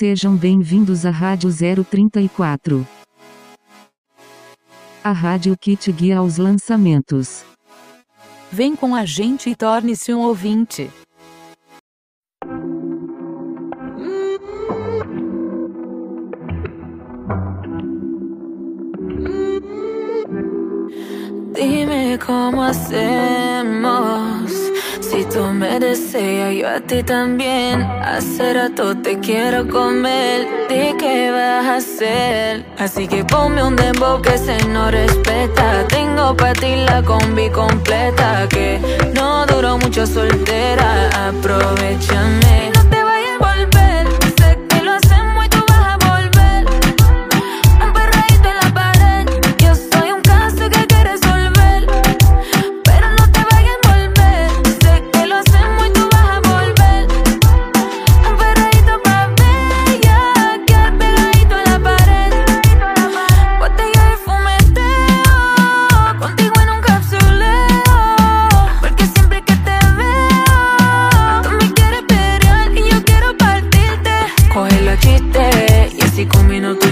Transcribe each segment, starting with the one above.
Sejam bem-vindos à Rádio 034. A rádio que te guia aos lançamentos. Vem com a gente e torne-se um ouvinte. Dime como hacer. Tú me deseas, yo a ti también. Hace rato te quiero comer. ¿De qué vas a hacer? Así que ponme un dembow que se no respeta. Tengo para ti la combi completa. Que no duró mucho soltera. Aprovechame. No te vayas a volver. minuto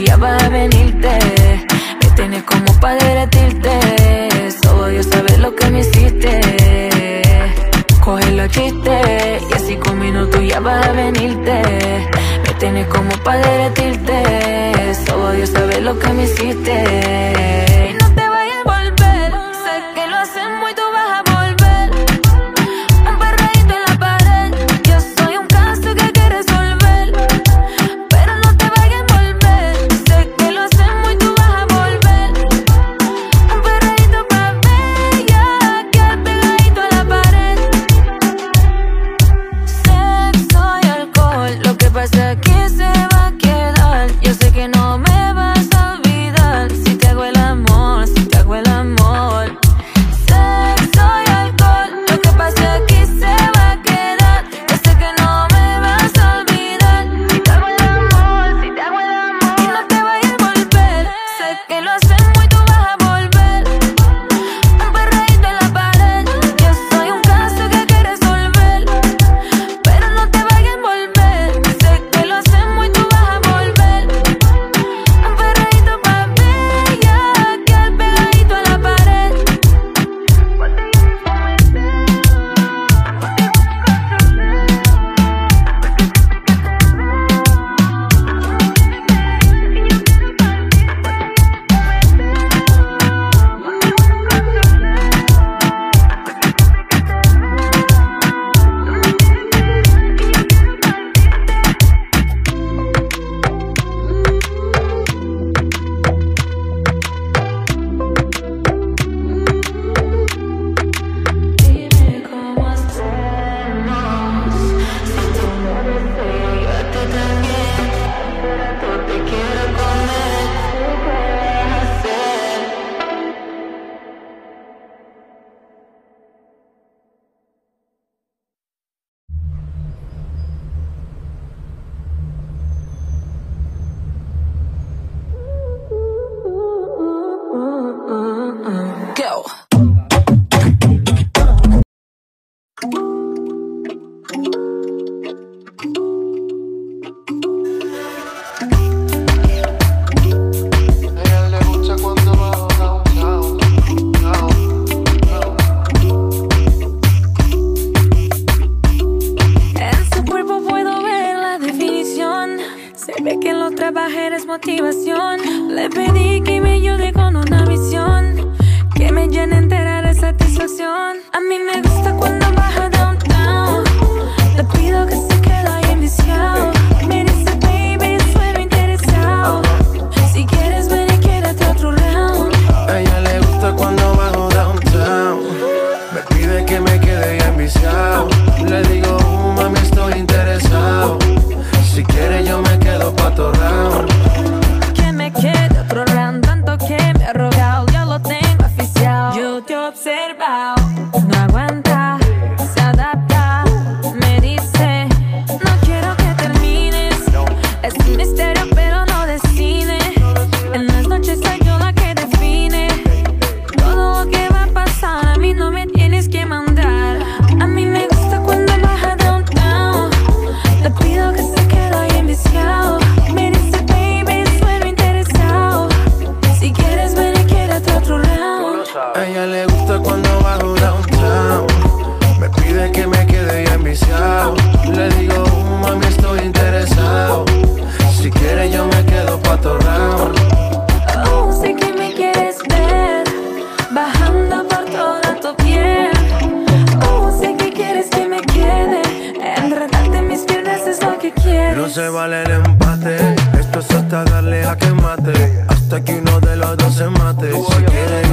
gusta cuando bajo downtown. Me pide que me quede ya enviciado. Le digo, uh, mami, estoy interesado. Si quieres, yo me quedo pa' round. Oh, sé que me quieres ver. Bajando por toda tu piel. Oh, sé que quieres que me quede. Enredarte mis piernas es lo que quieres. No se vale el empate. Esto es hasta darle a que mate. Hasta que uno de los dos se mate. Si quieres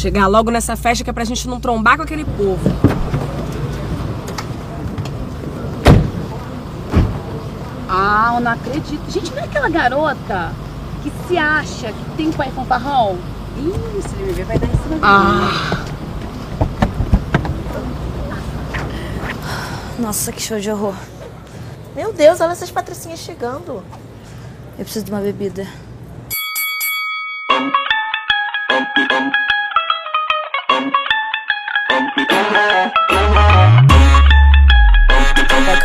Chegar logo nessa festa que é pra gente não trombar com aquele povo. Ah, eu não acredito. Gente, não é aquela garota que se acha que tem pai fanfarrão? Ih, se ele me ver, vai dar em cima. Ah, Nossa, que show de horror. Meu Deus, olha essas patricinhas chegando. Eu preciso de uma bebida.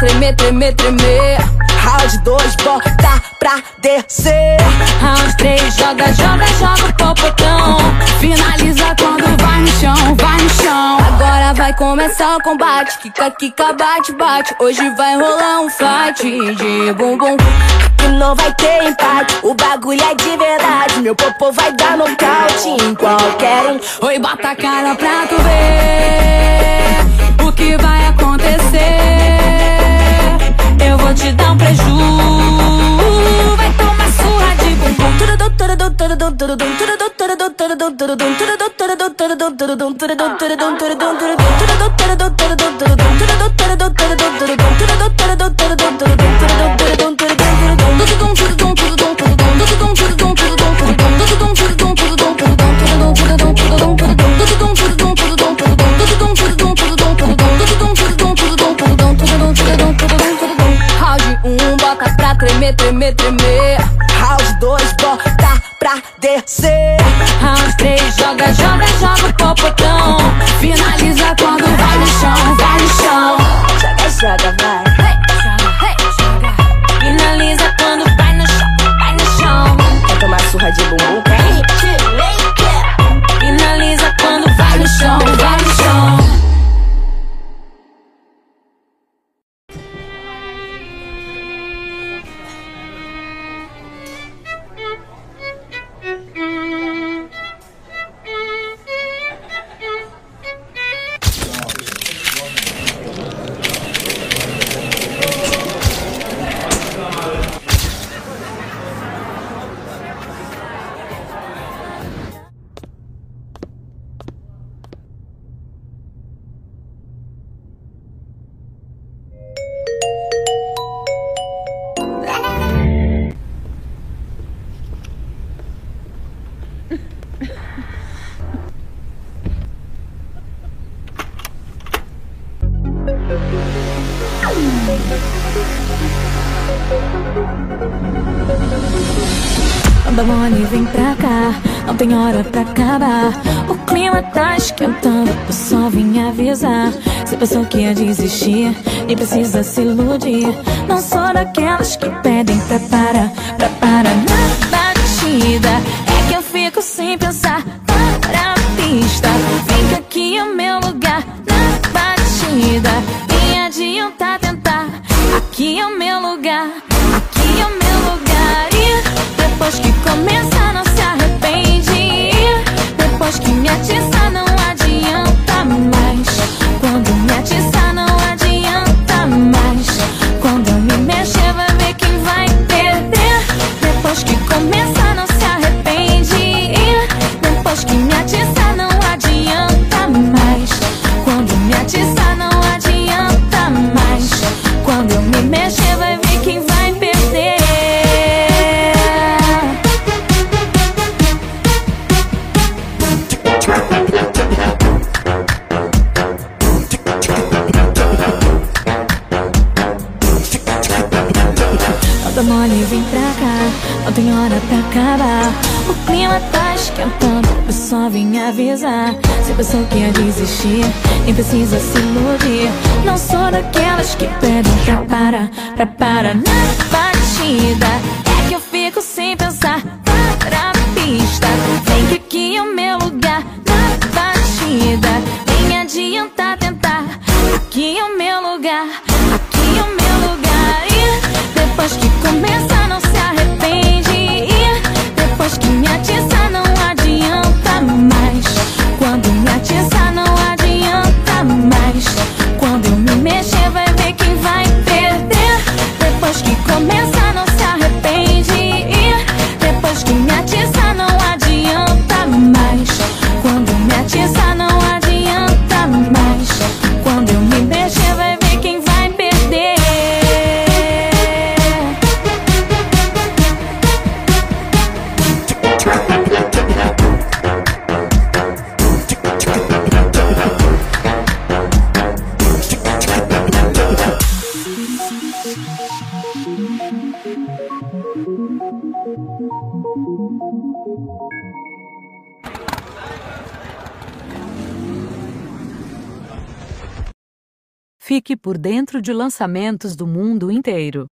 Tremer, tremer, tremer. Round 2, bota pra descer. Round 3, joga, joga, joga o popotão. Finaliza quando vai no chão, vai no chão. Agora vai começar o combate. Kika, kika, bate, bate. Hoje vai rolar um fight de bumbum. E não vai ter empate. O bagulho é de verdade. Meu popô vai dar nocaute em qualquer um. Oi, bota a cara pra tu ver o que vai acontecer. Vou te dar um preju. Vai tomar surra de bumbum. Round vai no não tem hora pra acabar. O clima tá esquentando, eu só vim avisar. Se pensou que ia desistir, nem precisa se iludir. Não sou daquelas que pedem pra parar, pra parar na batida. É que eu fico sem pensar, para a pista. Que aqui é o meu lugar, na batida. Nem adianta tentar, aqui é o meu lugar, aqui é o meu lugar. E depois que começa, O clima tá esquentando, eu só vim avisar. Se pensou que ia desistir, nem precisa se iludir. Não sou daquelas que pedem pra parar, pra parar na batida. É que eu fico sem pensar, Fique por dentro de lançamentos do mundo inteiro.